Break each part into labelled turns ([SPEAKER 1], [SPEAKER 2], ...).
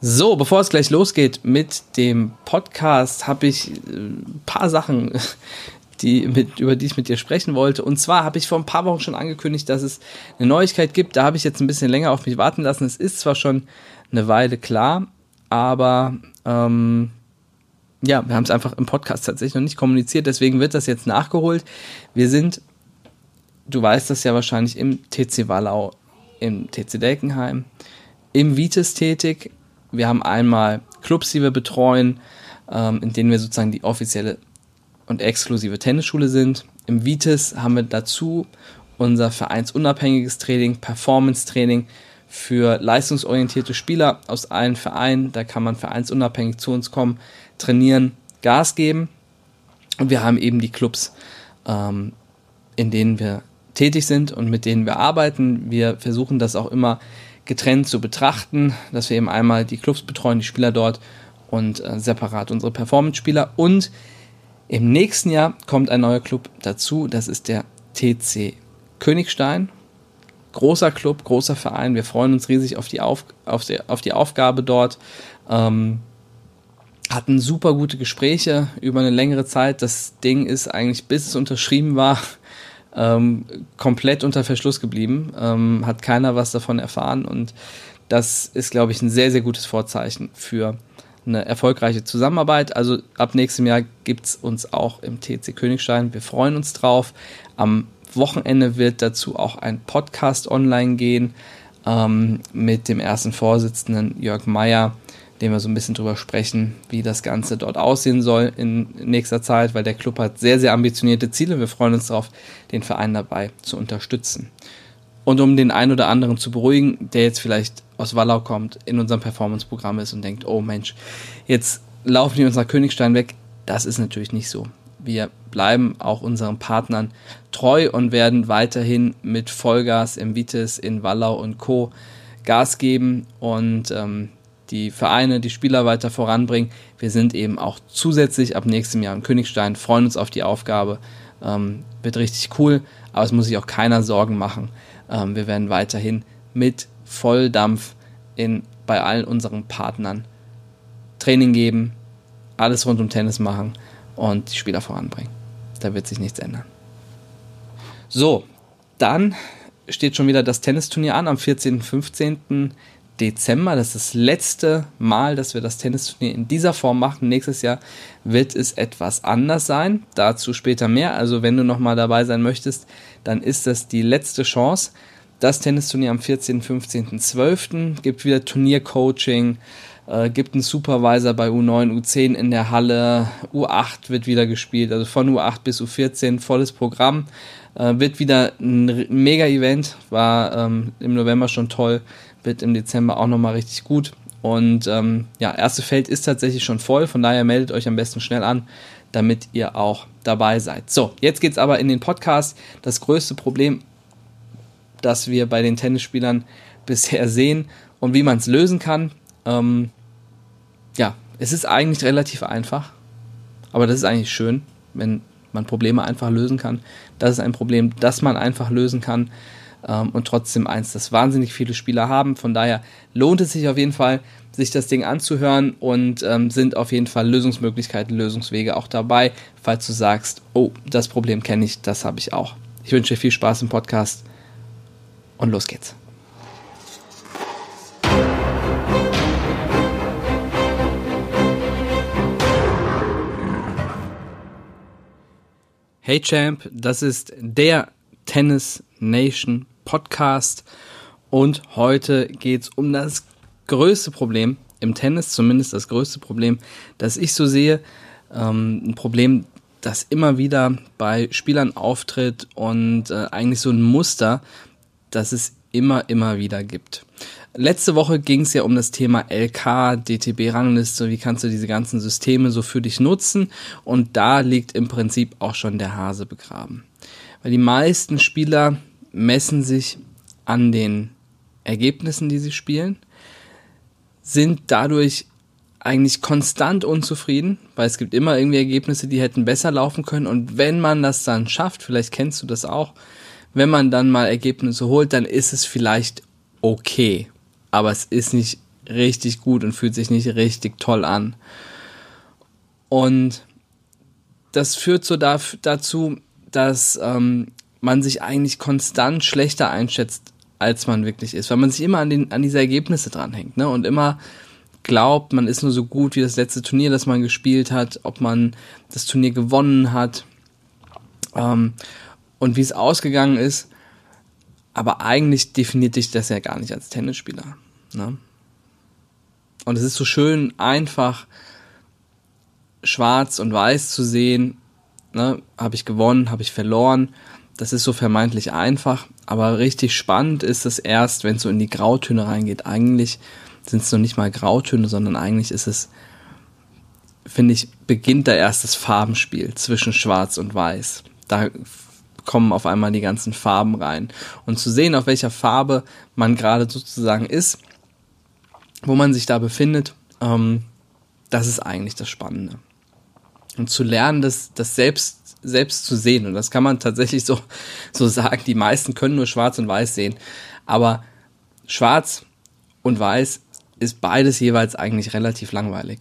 [SPEAKER 1] So, bevor es gleich losgeht mit dem Podcast, habe ich ein paar Sachen, die mit, über die ich mit dir sprechen wollte. Und zwar habe ich vor ein paar Wochen schon angekündigt, dass es eine Neuigkeit gibt. Da habe ich jetzt ein bisschen länger auf mich warten lassen. Es ist zwar schon eine Weile klar, aber ähm, ja, wir haben es einfach im Podcast tatsächlich noch nicht kommuniziert. Deswegen wird das jetzt nachgeholt. Wir sind, du weißt das ja wahrscheinlich, im TC Wallau, im TC Delkenheim, im Vitis tätig wir haben einmal Clubs, die wir betreuen, ähm, in denen wir sozusagen die offizielle und exklusive Tennisschule sind. Im Vitis haben wir dazu unser vereinsunabhängiges Training, Performance-Training für leistungsorientierte Spieler aus allen Vereinen. Da kann man vereinsunabhängig zu uns kommen, trainieren, Gas geben. Und wir haben eben die Clubs, ähm, in denen wir tätig sind und mit denen wir arbeiten. Wir versuchen das auch immer getrennt zu betrachten, dass wir eben einmal die Clubs betreuen, die Spieler dort und äh, separat unsere Performance-Spieler. Und im nächsten Jahr kommt ein neuer Club dazu, das ist der TC Königstein. Großer Club, großer Verein. Wir freuen uns riesig auf die, auf, auf die, auf die Aufgabe dort. Ähm, hatten super gute Gespräche über eine längere Zeit. Das Ding ist eigentlich, bis es unterschrieben war, ähm, komplett unter Verschluss geblieben, ähm, hat keiner was davon erfahren und das ist, glaube ich, ein sehr, sehr gutes Vorzeichen für eine erfolgreiche Zusammenarbeit. Also ab nächstem Jahr gibt es uns auch im TC Königstein. Wir freuen uns drauf. Am Wochenende wird dazu auch ein Podcast online gehen ähm, mit dem ersten Vorsitzenden Jörg Meyer dem wir so ein bisschen drüber sprechen, wie das Ganze dort aussehen soll in nächster Zeit, weil der Club hat sehr, sehr ambitionierte Ziele. Wir freuen uns darauf, den Verein dabei zu unterstützen. Und um den einen oder anderen zu beruhigen, der jetzt vielleicht aus Wallau kommt, in unserem Performance-Programm ist und denkt, oh Mensch, jetzt laufen die uns nach Königstein weg. Das ist natürlich nicht so. Wir bleiben auch unseren Partnern treu und werden weiterhin mit Vollgas im Vitis, in Wallau und Co. Gas geben und ähm, die Vereine, die Spieler weiter voranbringen. Wir sind eben auch zusätzlich ab nächstem Jahr in Königstein, freuen uns auf die Aufgabe. Ähm, wird richtig cool, aber es muss sich auch keiner Sorgen machen. Ähm, wir werden weiterhin mit Volldampf in, bei allen unseren Partnern Training geben, alles rund um Tennis machen und die Spieler voranbringen. Da wird sich nichts ändern. So, dann steht schon wieder das Tennisturnier an am 14. 15. Dezember. Das ist das letzte Mal, dass wir das Tennisturnier in dieser Form machen. Nächstes Jahr wird es etwas anders sein. Dazu später mehr. Also wenn du nochmal dabei sein möchtest, dann ist das die letzte Chance. Das Tennisturnier am 14., 15., 12. gibt wieder Turniercoaching, äh, gibt einen Supervisor bei U9, U10 in der Halle, U8 wird wieder gespielt, also von U8 bis U14 volles Programm. Äh, wird wieder ein Mega-Event, war ähm, im November schon toll wird im Dezember auch nochmal richtig gut. Und ähm, ja, erste Feld ist tatsächlich schon voll, von daher meldet euch am besten schnell an, damit ihr auch dabei seid. So, jetzt geht es aber in den Podcast. Das größte Problem, das wir bei den Tennisspielern bisher sehen und wie man es lösen kann. Ähm, ja, es ist eigentlich relativ einfach, aber das ist eigentlich schön, wenn man Probleme einfach lösen kann. Das ist ein Problem, das man einfach lösen kann ähm, und trotzdem eins, das wahnsinnig viele Spieler haben. Von daher lohnt es sich auf jeden Fall, sich das Ding anzuhören und ähm, sind auf jeden Fall Lösungsmöglichkeiten, Lösungswege auch dabei, falls du sagst, oh, das Problem kenne ich, das habe ich auch. Ich wünsche dir viel Spaß im Podcast und los geht's. Hey Champ, das ist der Tennis Nation Podcast und heute geht es um das größte Problem im Tennis, zumindest das größte Problem, das ich so sehe. Ähm, ein Problem, das immer wieder bei Spielern auftritt und äh, eigentlich so ein Muster, das es immer, immer wieder gibt. Letzte Woche ging es ja um das Thema LK, DTB-Rangliste, wie kannst du diese ganzen Systeme so für dich nutzen und da liegt im Prinzip auch schon der Hase begraben. Weil die meisten Spieler messen sich an den Ergebnissen, die sie spielen, sind dadurch eigentlich konstant unzufrieden, weil es gibt immer irgendwie Ergebnisse, die hätten besser laufen können. Und wenn man das dann schafft, vielleicht kennst du das auch, wenn man dann mal Ergebnisse holt, dann ist es vielleicht okay. Aber es ist nicht richtig gut und fühlt sich nicht richtig toll an. Und das führt so da, dazu, dass ähm, man sich eigentlich konstant schlechter einschätzt, als man wirklich ist, weil man sich immer an, den, an diese Ergebnisse dranhängt ne? und immer glaubt, man ist nur so gut wie das letzte Turnier, das man gespielt hat, ob man das Turnier gewonnen hat ähm, und wie es ausgegangen ist. Aber eigentlich definiert dich das ja gar nicht als Tennisspieler. Ne? Und es ist so schön einfach schwarz und weiß zu sehen. Ne? Habe ich gewonnen, habe ich verloren. Das ist so vermeintlich einfach, aber richtig spannend ist es erst, wenn es so in die Grautöne reingeht. Eigentlich sind es noch nicht mal Grautöne, sondern eigentlich ist es, finde ich, beginnt da erst das Farbenspiel zwischen Schwarz und Weiß. Da kommen auf einmal die ganzen Farben rein. Und zu sehen, auf welcher Farbe man gerade sozusagen ist, wo man sich da befindet, ähm, das ist eigentlich das Spannende. Und zu lernen, das, das selbst, selbst zu sehen. Und das kann man tatsächlich so, so sagen. Die meisten können nur schwarz und weiß sehen. Aber schwarz und weiß ist beides jeweils eigentlich relativ langweilig.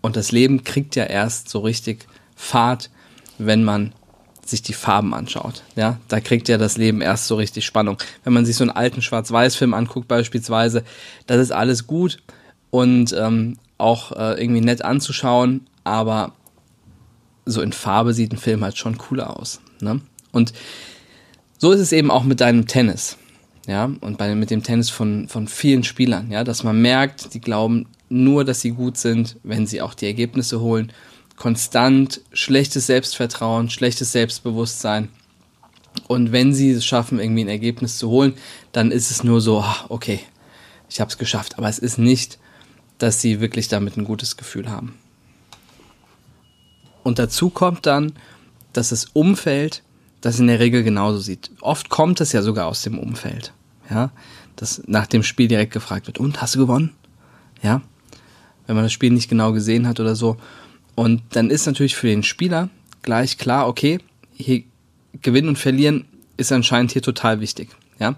[SPEAKER 1] Und das Leben kriegt ja erst so richtig Fahrt, wenn man sich die Farben anschaut. Ja, da kriegt ja das Leben erst so richtig Spannung. Wenn man sich so einen alten Schwarz-Weiß-Film anguckt beispielsweise, das ist alles gut und ähm, auch äh, irgendwie nett anzuschauen, aber so in Farbe sieht ein Film halt schon cooler aus. Ne? Und so ist es eben auch mit deinem Tennis ja, und bei, mit dem Tennis von, von vielen Spielern, ja, dass man merkt, die glauben nur, dass sie gut sind, wenn sie auch die Ergebnisse holen. Konstant schlechtes Selbstvertrauen, schlechtes Selbstbewusstsein. Und wenn sie es schaffen, irgendwie ein Ergebnis zu holen, dann ist es nur so, ah, okay, ich habe es geschafft. Aber es ist nicht, dass sie wirklich damit ein gutes Gefühl haben. Und dazu kommt dann, dass das Umfeld das in der Regel genauso sieht. Oft kommt es ja sogar aus dem Umfeld, ja, dass nach dem Spiel direkt gefragt wird, und hast du gewonnen? Ja, wenn man das Spiel nicht genau gesehen hat oder so. Und dann ist natürlich für den Spieler gleich klar, okay, hier gewinnen und verlieren ist anscheinend hier total wichtig, ja.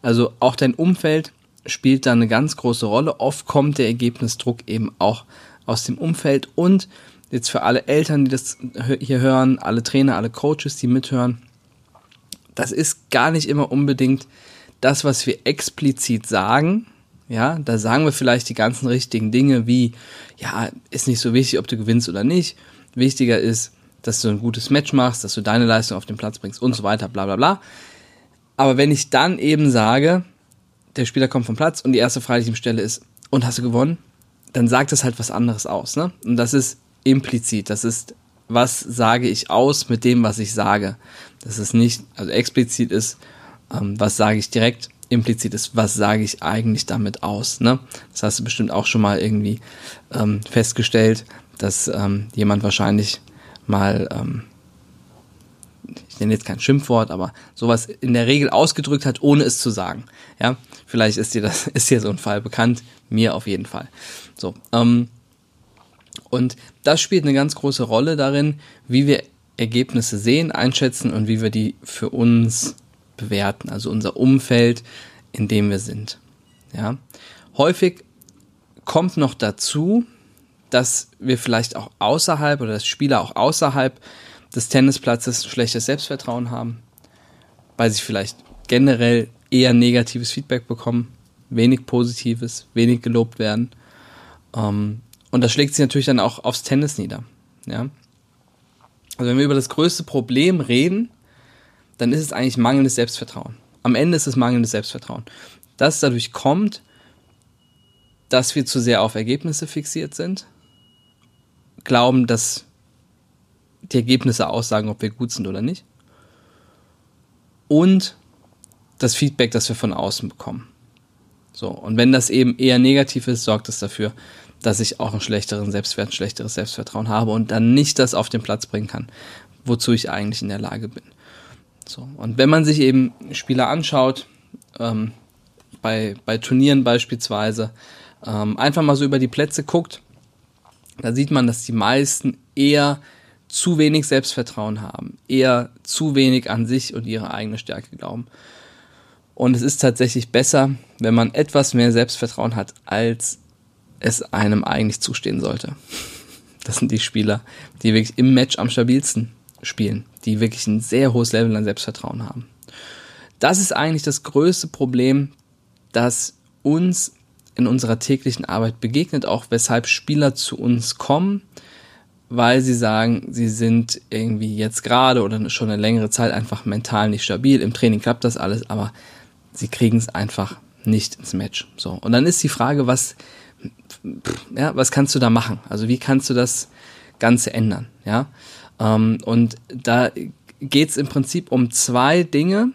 [SPEAKER 1] Also auch dein Umfeld spielt da eine ganz große Rolle. Oft kommt der Ergebnisdruck eben auch aus dem Umfeld und jetzt für alle Eltern, die das hier hören, alle Trainer, alle Coaches, die mithören, das ist gar nicht immer unbedingt das, was wir explizit sagen. Ja, da sagen wir vielleicht die ganzen richtigen Dinge wie, ja, ist nicht so wichtig, ob du gewinnst oder nicht. Wichtiger ist, dass du ein gutes Match machst, dass du deine Leistung auf den Platz bringst und so weiter, bla bla bla. Aber wenn ich dann eben sage, der Spieler kommt vom Platz und die erste Frage, die ich ihm stelle, ist, und hast du gewonnen? Dann sagt das halt was anderes aus. Ne? Und das ist implizit. Das ist was sage ich aus mit dem, was ich sage. Das ist nicht, also explizit ist, ähm, was sage ich direkt, implizit ist, was sage ich eigentlich damit aus. Ne? Das hast du bestimmt auch schon mal irgendwie ähm, festgestellt, dass ähm, jemand wahrscheinlich mal, ähm, ich nenne jetzt kein Schimpfwort, aber sowas in der Regel ausgedrückt hat, ohne es zu sagen. Ja, vielleicht ist dir das, ist dir so ein Fall bekannt, mir auf jeden Fall. So, ähm, und das spielt eine ganz große Rolle darin, wie wir Ergebnisse sehen, einschätzen und wie wir die für uns bewerten, also unser Umfeld, in dem wir sind. Ja. Häufig kommt noch dazu, dass wir vielleicht auch außerhalb oder dass Spieler auch außerhalb des Tennisplatzes schlechtes Selbstvertrauen haben, weil sie vielleicht generell eher negatives Feedback bekommen, wenig Positives, wenig gelobt werden. Ähm, und das schlägt sich natürlich dann auch aufs Tennis nieder. Ja? Also wenn wir über das größte Problem reden, dann ist es eigentlich mangelndes Selbstvertrauen. Am Ende ist es mangelndes Selbstvertrauen. Das dadurch kommt, dass wir zu sehr auf Ergebnisse fixiert sind, glauben, dass die Ergebnisse aussagen, ob wir gut sind oder nicht. Und das Feedback, das wir von außen bekommen. So, und wenn das eben eher negativ ist, sorgt es dafür, dass ich auch einen schlechteren Selbstwert, ein schlechteres Selbstvertrauen habe und dann nicht das auf den Platz bringen kann, wozu ich eigentlich in der Lage bin. So. Und wenn man sich eben Spieler anschaut, ähm, bei, bei Turnieren beispielsweise, ähm, einfach mal so über die Plätze guckt, da sieht man, dass die meisten eher zu wenig Selbstvertrauen haben, eher zu wenig an sich und ihre eigene Stärke glauben. Und es ist tatsächlich besser, wenn man etwas mehr Selbstvertrauen hat, als es einem eigentlich zustehen sollte. Das sind die Spieler, die wirklich im Match am stabilsten spielen, die wirklich ein sehr hohes Level an Selbstvertrauen haben. Das ist eigentlich das größte Problem, das uns in unserer täglichen Arbeit begegnet, auch weshalb Spieler zu uns kommen, weil sie sagen, sie sind irgendwie jetzt gerade oder schon eine längere Zeit einfach mental nicht stabil. Im Training klappt das alles, aber sie kriegen es einfach nicht ins Match. So. Und dann ist die Frage, was, ja, was kannst du da machen? Also wie kannst du das Ganze ändern? Ja. Ähm, und da geht es im Prinzip um zwei Dinge.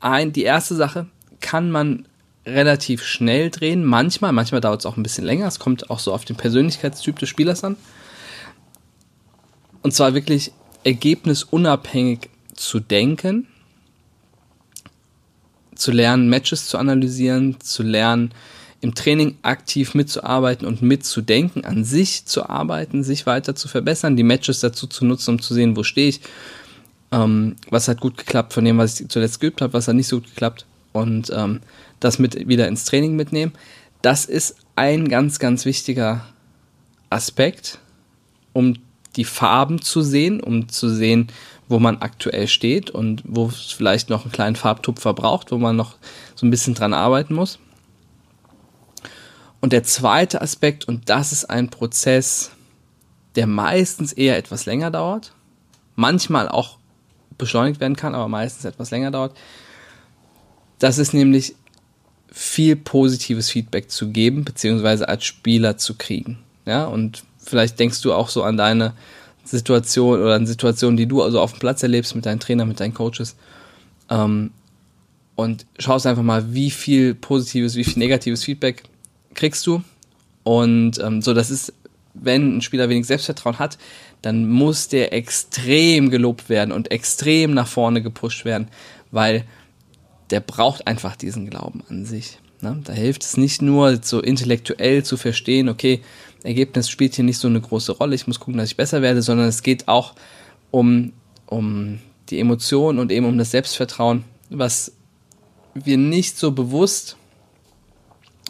[SPEAKER 1] Ein, die erste Sache kann man relativ schnell drehen. Manchmal, manchmal dauert es auch ein bisschen länger. Es kommt auch so auf den Persönlichkeitstyp des Spielers an. Und zwar wirklich ergebnisunabhängig zu denken, zu lernen, Matches zu analysieren, zu lernen, im Training aktiv mitzuarbeiten und mitzudenken, an sich zu arbeiten, sich weiter zu verbessern, die Matches dazu zu nutzen, um zu sehen, wo stehe ich, ähm, was hat gut geklappt von dem, was ich zuletzt geübt habe, was hat nicht so gut geklappt und ähm, das mit wieder ins Training mitnehmen. Das ist ein ganz, ganz wichtiger Aspekt, um die Farben zu sehen, um zu sehen, wo man aktuell steht und wo es vielleicht noch einen kleinen Farbtupfer braucht, wo man noch so ein bisschen dran arbeiten muss. Und der zweite Aspekt, und das ist ein Prozess, der meistens eher etwas länger dauert, manchmal auch beschleunigt werden kann, aber meistens etwas länger dauert, das ist nämlich viel positives Feedback zu geben, beziehungsweise als Spieler zu kriegen. Ja, und vielleicht denkst du auch so an deine Situation oder an Situationen, die du also auf dem Platz erlebst mit deinen Trainern, mit deinen Coaches. Ähm, und schaust einfach mal, wie viel positives, wie viel negatives Feedback kriegst du. Und ähm, so, das ist, wenn ein Spieler wenig Selbstvertrauen hat, dann muss der extrem gelobt werden und extrem nach vorne gepusht werden, weil der braucht einfach diesen Glauben an sich. Ne? Da hilft es nicht nur so intellektuell zu verstehen, okay, Ergebnis spielt hier nicht so eine große Rolle, ich muss gucken, dass ich besser werde, sondern es geht auch um, um die Emotionen und eben um das Selbstvertrauen, was wir nicht so bewusst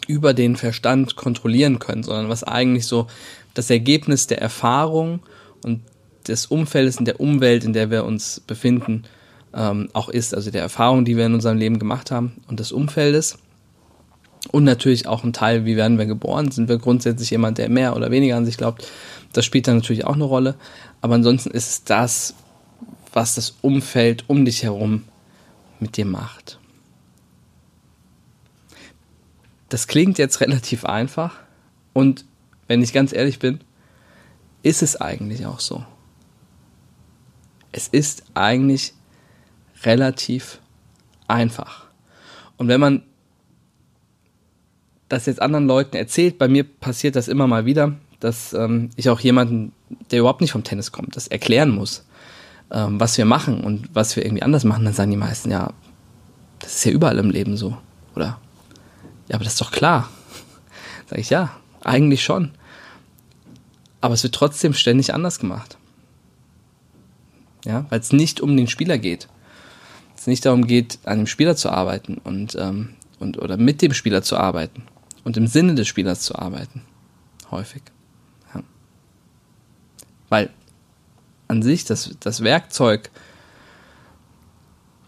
[SPEAKER 1] über den Verstand kontrollieren können, sondern was eigentlich so das Ergebnis der Erfahrung und des Umfeldes und der Umwelt, in der wir uns befinden, ähm, auch ist. Also der Erfahrung, die wir in unserem Leben gemacht haben und des Umfeldes. Und natürlich auch ein Teil, wie werden wir geboren? Sind wir grundsätzlich jemand, der mehr oder weniger an sich glaubt? Das spielt dann natürlich auch eine Rolle. Aber ansonsten ist es das, was das Umfeld um dich herum mit dir macht. Das klingt jetzt relativ einfach und wenn ich ganz ehrlich bin, ist es eigentlich auch so. Es ist eigentlich relativ einfach. Und wenn man das jetzt anderen Leuten erzählt, bei mir passiert das immer mal wieder, dass ähm, ich auch jemanden, der überhaupt nicht vom Tennis kommt, das erklären muss, ähm, was wir machen und was wir irgendwie anders machen, dann sagen die meisten, ja, das ist ja überall im Leben so, oder? Ja, aber das ist doch klar. Sag ich, ja, eigentlich schon. Aber es wird trotzdem ständig anders gemacht. Ja, weil es nicht um den Spieler geht. Es nicht darum geht, an dem Spieler zu arbeiten und, ähm, und oder mit dem Spieler zu arbeiten und im Sinne des Spielers zu arbeiten. Häufig. Ja. Weil an sich das, das Werkzeug,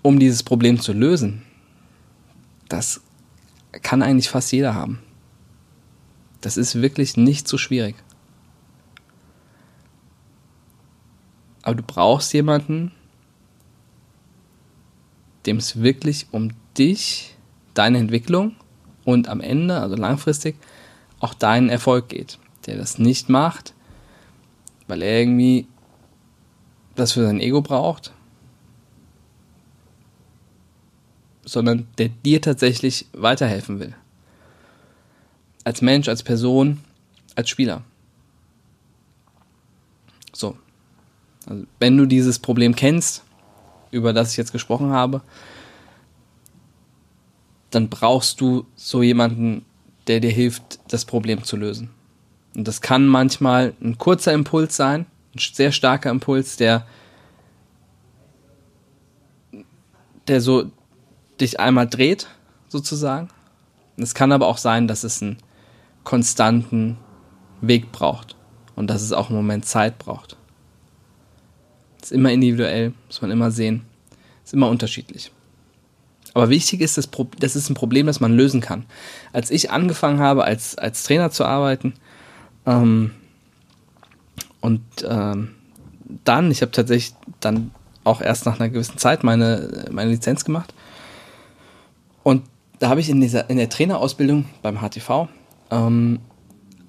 [SPEAKER 1] um dieses Problem zu lösen, das kann eigentlich fast jeder haben. Das ist wirklich nicht so schwierig. Aber du brauchst jemanden, dem es wirklich um dich, deine Entwicklung und am Ende, also langfristig, auch deinen Erfolg geht. Der das nicht macht, weil er irgendwie das für sein Ego braucht, sondern der dir tatsächlich weiterhelfen will. Als Mensch, als Person, als Spieler. So. Also, wenn du dieses Problem kennst, über das ich jetzt gesprochen habe, dann brauchst du so jemanden, der dir hilft, das Problem zu lösen. Und das kann manchmal ein kurzer Impuls sein, ein sehr starker Impuls, der, der so dich einmal dreht, sozusagen. Es kann aber auch sein, dass es einen konstanten Weg braucht und dass es auch im Moment Zeit braucht. Ist immer individuell, muss man immer sehen. Ist immer unterschiedlich. Aber wichtig ist, das, das ist ein Problem, das man lösen kann. Als ich angefangen habe, als, als Trainer zu arbeiten, ähm, und ähm, dann, ich habe tatsächlich dann auch erst nach einer gewissen Zeit meine, meine Lizenz gemacht. Und da habe ich in, dieser, in der Trainerausbildung beim HTV ähm,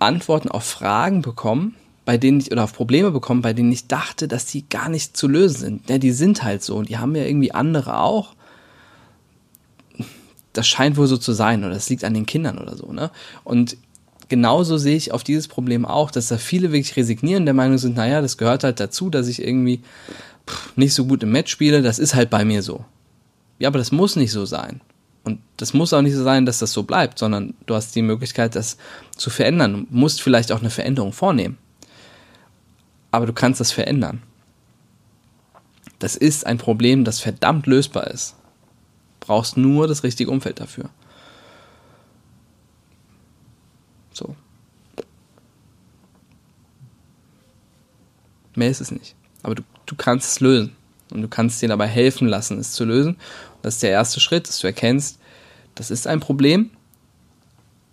[SPEAKER 1] Antworten auf Fragen bekommen, bei denen ich, oder auf Probleme bekommen, bei denen ich dachte, dass die gar nicht zu lösen sind. Ja, die sind halt so und die haben ja irgendwie andere auch. Das scheint wohl so zu sein oder das liegt an den Kindern oder so, ne? Und genauso sehe ich auf dieses Problem auch, dass da viele wirklich resignieren, der Meinung sind, naja, das gehört halt dazu, dass ich irgendwie pff, nicht so gut im Match spiele, das ist halt bei mir so. Ja, aber das muss nicht so sein. Und das muss auch nicht so sein, dass das so bleibt, sondern du hast die Möglichkeit, das zu verändern. Du musst vielleicht auch eine Veränderung vornehmen. Aber du kannst das verändern. Das ist ein Problem, das verdammt lösbar ist. Du brauchst nur das richtige Umfeld dafür. So. Mehr ist es nicht. Aber du, du kannst es lösen. Und du kannst dir dabei helfen lassen, es zu lösen. Das ist der erste Schritt, dass du erkennst, das ist ein Problem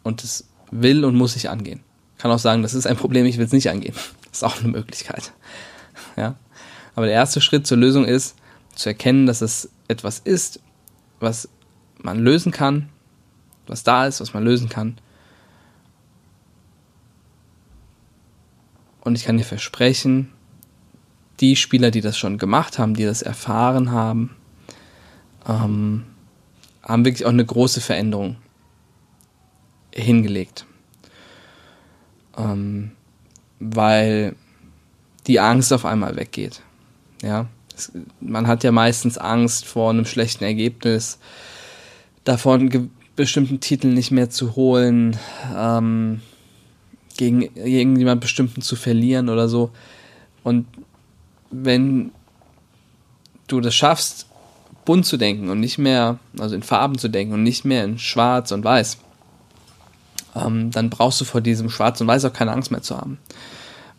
[SPEAKER 1] und es will und muss sich angehen. Kann auch sagen, das ist ein Problem, ich will es nicht angehen. Das ist auch eine Möglichkeit. Ja? Aber der erste Schritt zur Lösung ist, zu erkennen, dass es etwas ist, was man lösen kann, was da ist, was man lösen kann. Und ich kann dir versprechen, die Spieler, die das schon gemacht haben, die das erfahren haben, ähm, haben wirklich auch eine große Veränderung hingelegt. Ähm, weil die Angst auf einmal weggeht. Ja, es, man hat ja meistens Angst vor einem schlechten Ergebnis, davon bestimmten Titel nicht mehr zu holen, ähm, gegen irgendjemand bestimmten zu verlieren oder so. Und wenn du das schaffst, bunt zu denken und nicht mehr, also in Farben zu denken und nicht mehr in Schwarz und Weiß, ähm, dann brauchst du vor diesem Schwarz und Weiß auch keine Angst mehr zu haben.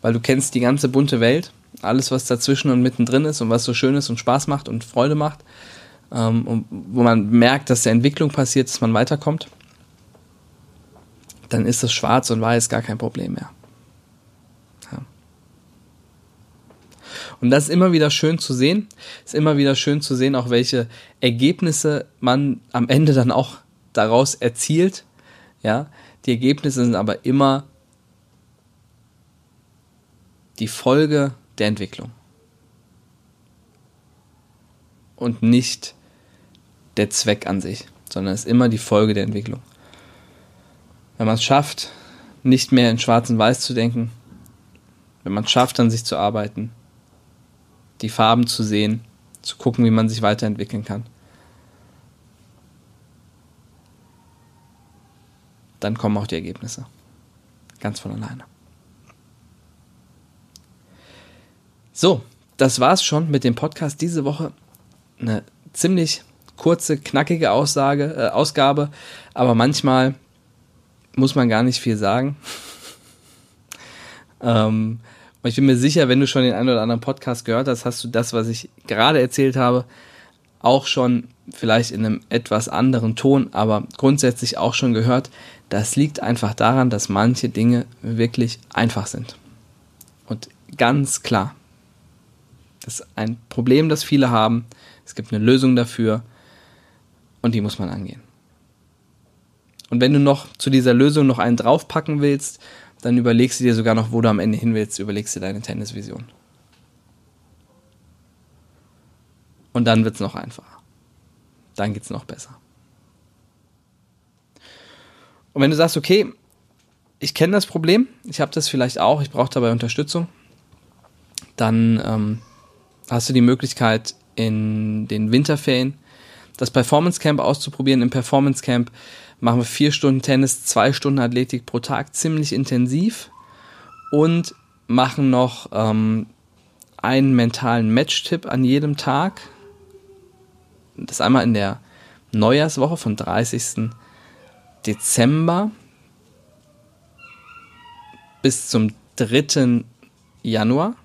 [SPEAKER 1] Weil du kennst die ganze bunte Welt, alles, was dazwischen und mittendrin ist und was so schön ist und Spaß macht und Freude macht, ähm, wo man merkt, dass der Entwicklung passiert, dass man weiterkommt, dann ist das Schwarz und Weiß gar kein Problem mehr. Und das ist immer wieder schön zu sehen. Ist immer wieder schön zu sehen, auch welche Ergebnisse man am Ende dann auch daraus erzielt. Ja, die Ergebnisse sind aber immer die Folge der Entwicklung. Und nicht der Zweck an sich, sondern es ist immer die Folge der Entwicklung. Wenn man es schafft, nicht mehr in Schwarz und Weiß zu denken, wenn man es schafft, an sich zu arbeiten, die Farben zu sehen, zu gucken, wie man sich weiterentwickeln kann. Dann kommen auch die Ergebnisse. Ganz von alleine. So, das war's schon mit dem Podcast diese Woche. Eine ziemlich kurze, knackige Aussage, äh, Ausgabe, aber manchmal muss man gar nicht viel sagen. ähm, und ich bin mir sicher, wenn du schon den einen oder anderen Podcast gehört hast, hast du das, was ich gerade erzählt habe, auch schon vielleicht in einem etwas anderen Ton, aber grundsätzlich auch schon gehört. Das liegt einfach daran, dass manche Dinge wirklich einfach sind. Und ganz klar, das ist ein Problem, das viele haben. Es gibt eine Lösung dafür und die muss man angehen. Und wenn du noch zu dieser Lösung noch einen draufpacken willst, dann überlegst du dir sogar noch, wo du am Ende hin willst, überlegst dir deine Tennisvision. Und dann wird es noch einfacher. Dann geht es noch besser. Und wenn du sagst, okay, ich kenne das Problem, ich habe das vielleicht auch, ich brauche dabei Unterstützung, dann ähm, hast du die Möglichkeit, in den Winterferien das Performance Camp auszuprobieren. Im Performance Camp machen wir vier Stunden Tennis, zwei Stunden Athletik pro Tag, ziemlich intensiv und machen noch ähm, einen mentalen Match-Tipp an jedem Tag. Das einmal in der Neujahrswoche von 30. Dezember bis zum 3. Januar.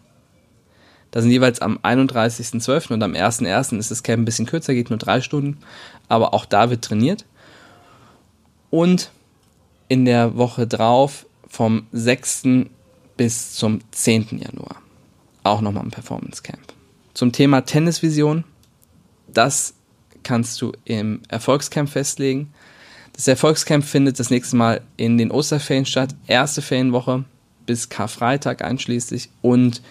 [SPEAKER 1] Da sind jeweils am 31.12. und am 1.1. ist das Camp ein bisschen kürzer, geht nur drei Stunden. Aber auch da wird trainiert. Und in der Woche drauf vom 6. bis zum 10. Januar auch nochmal ein Performance Camp. Zum Thema Tennisvision, das kannst du im Erfolgscamp festlegen. Das Erfolgscamp findet das nächste Mal in den Osterferien statt. Erste Ferienwoche bis Karfreitag einschließlich und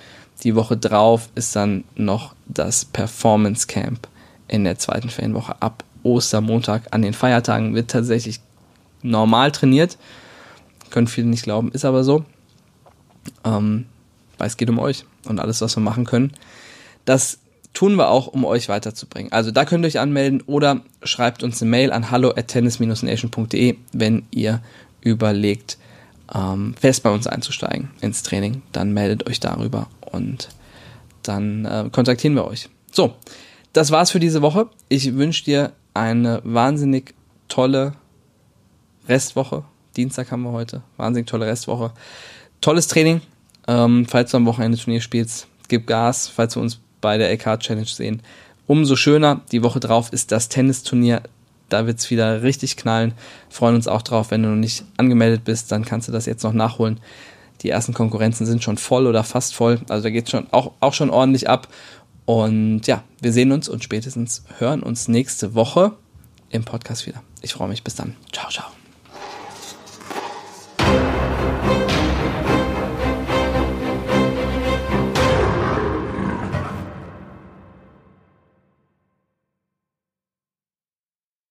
[SPEAKER 1] die Woche drauf ist dann noch das Performance Camp in der zweiten Ferienwoche ab Ostermontag an den Feiertagen wird tatsächlich normal trainiert. Können viele nicht glauben, ist aber so. Ähm, weil es geht um euch und alles, was wir machen können. Das tun wir auch, um euch weiterzubringen. Also da könnt ihr euch anmelden oder schreibt uns eine Mail an hallo at tennis-nation.de, wenn ihr überlegt, ähm, fest bei uns einzusteigen ins Training. Dann meldet euch darüber und dann äh, kontaktieren wir euch. So, das war's für diese Woche. Ich wünsche dir eine wahnsinnig tolle Restwoche. Dienstag haben wir heute. Wahnsinnig tolle Restwoche. Tolles Training. Ähm, falls du am Wochenende Turnier spielst, gib Gas. Falls wir uns bei der LK Challenge sehen, umso schöner. Die Woche drauf ist das Tennisturnier. Da wird es wieder richtig knallen. Freuen uns auch drauf. Wenn du noch nicht angemeldet bist, dann kannst du das jetzt noch nachholen. Die ersten Konkurrenzen sind schon voll oder fast voll. Also da geht es schon auch, auch schon ordentlich ab. Und ja, wir sehen uns und spätestens hören uns nächste Woche im Podcast wieder. Ich freue mich. Bis dann. Ciao, ciao.